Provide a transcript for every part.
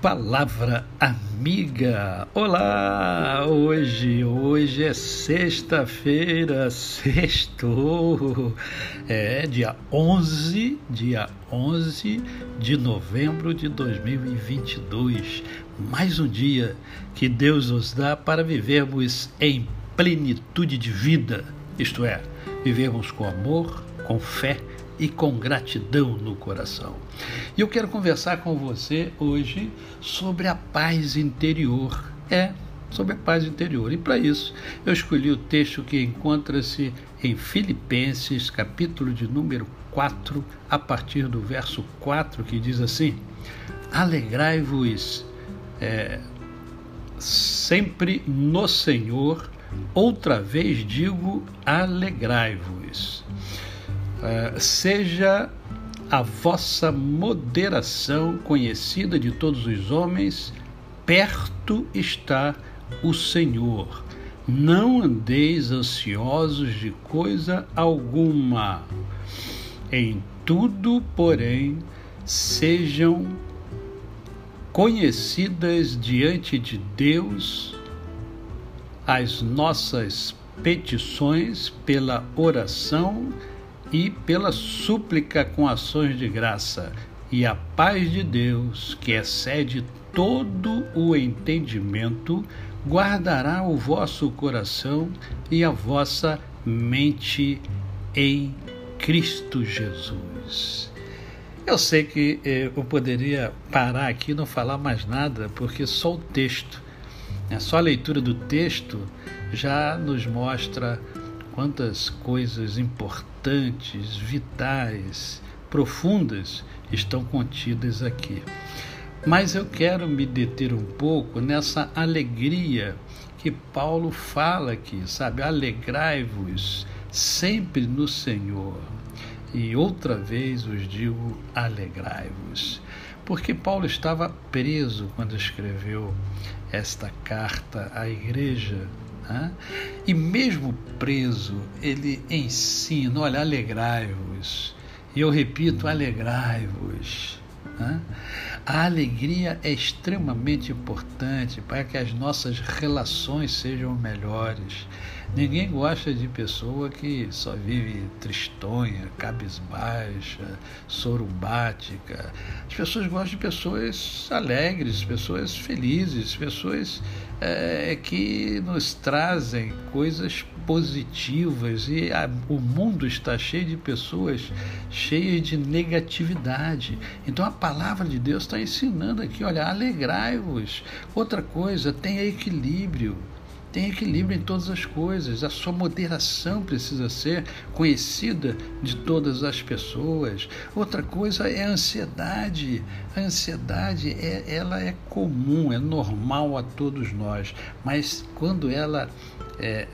Palavra amiga. Olá! Hoje, hoje é sexta-feira, sextou. É dia 11, dia 11 de novembro de 2022. Mais um dia que Deus nos dá para vivermos em plenitude de vida, isto é, vivermos com amor, com fé e com gratidão no coração. E eu quero conversar com você hoje sobre a paz interior. É, sobre a paz interior. E para isso, eu escolhi o texto que encontra-se em Filipenses, capítulo de número 4, a partir do verso 4, que diz assim: Alegrai-vos é, sempre no Senhor, outra vez digo, alegrai-vos. É, seja a vossa moderação conhecida de todos os homens, perto está o Senhor. Não andeis ansiosos de coisa alguma. Em tudo, porém, sejam conhecidas diante de Deus as nossas petições pela oração e pela súplica com ações de graça, e a paz de Deus, que excede todo o entendimento, guardará o vosso coração e a vossa mente em Cristo Jesus. Eu sei que eh, eu poderia parar aqui e não falar mais nada, porque só o texto, né, só a leitura do texto já nos mostra quantas coisas importantes, vitais, profundas estão contidas aqui. Mas eu quero me deter um pouco nessa alegria que Paulo fala aqui, sabe? Alegrai-vos sempre no Senhor. E outra vez os digo: alegrai-vos. Porque Paulo estava preso quando escreveu esta carta à igreja né? E mesmo preso, ele ensina: olha, alegrai-vos. E eu repito: alegrai-vos. Né? A alegria é extremamente importante para que as nossas relações sejam melhores. Ninguém gosta de pessoa que só vive tristonha, cabisbaixa, sorumbática. As pessoas gostam de pessoas alegres, pessoas felizes, pessoas é, que nos trazem coisas positivas e a, o mundo está cheio de pessoas cheias de negatividade. Então a palavra de Deus está ensinando aqui, olha, alegrai-vos. Outra coisa, tenha equilíbrio. Tem equilíbrio em todas as coisas. A sua moderação precisa ser conhecida de todas as pessoas. Outra coisa é a ansiedade. A ansiedade é, ela é comum, é normal a todos nós, mas quando ela é,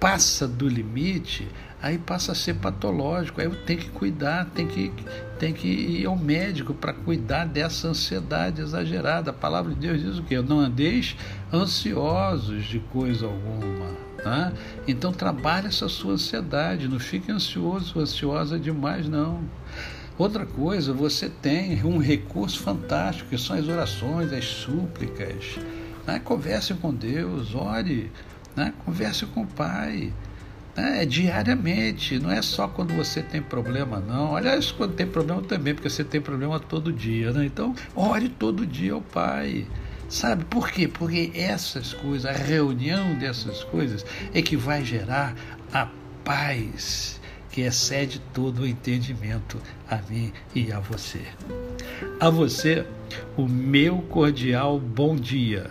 passa do limite, aí passa a ser patológico. Aí eu tenho que cuidar, tem que, tem que ir ao médico para cuidar dessa ansiedade exagerada. A palavra de Deus diz o quê? Não andeis ansiosos de coisa alguma. Tá? Então trabalhe essa sua ansiedade, não fique ansioso, ansiosa demais, não. Outra coisa, você tem um recurso fantástico, que são as orações, as súplicas. Né? Converse com Deus, ore, né? converse com o Pai né, diariamente, não é só quando você tem problema, não. Aliás, quando tem problema também, porque você tem problema todo dia, né? Então, ore todo dia ao Pai. Sabe por quê? Porque essas coisas, a reunião dessas coisas é que vai gerar a paz que excede todo o entendimento a mim e a você. A você, o meu cordial bom dia.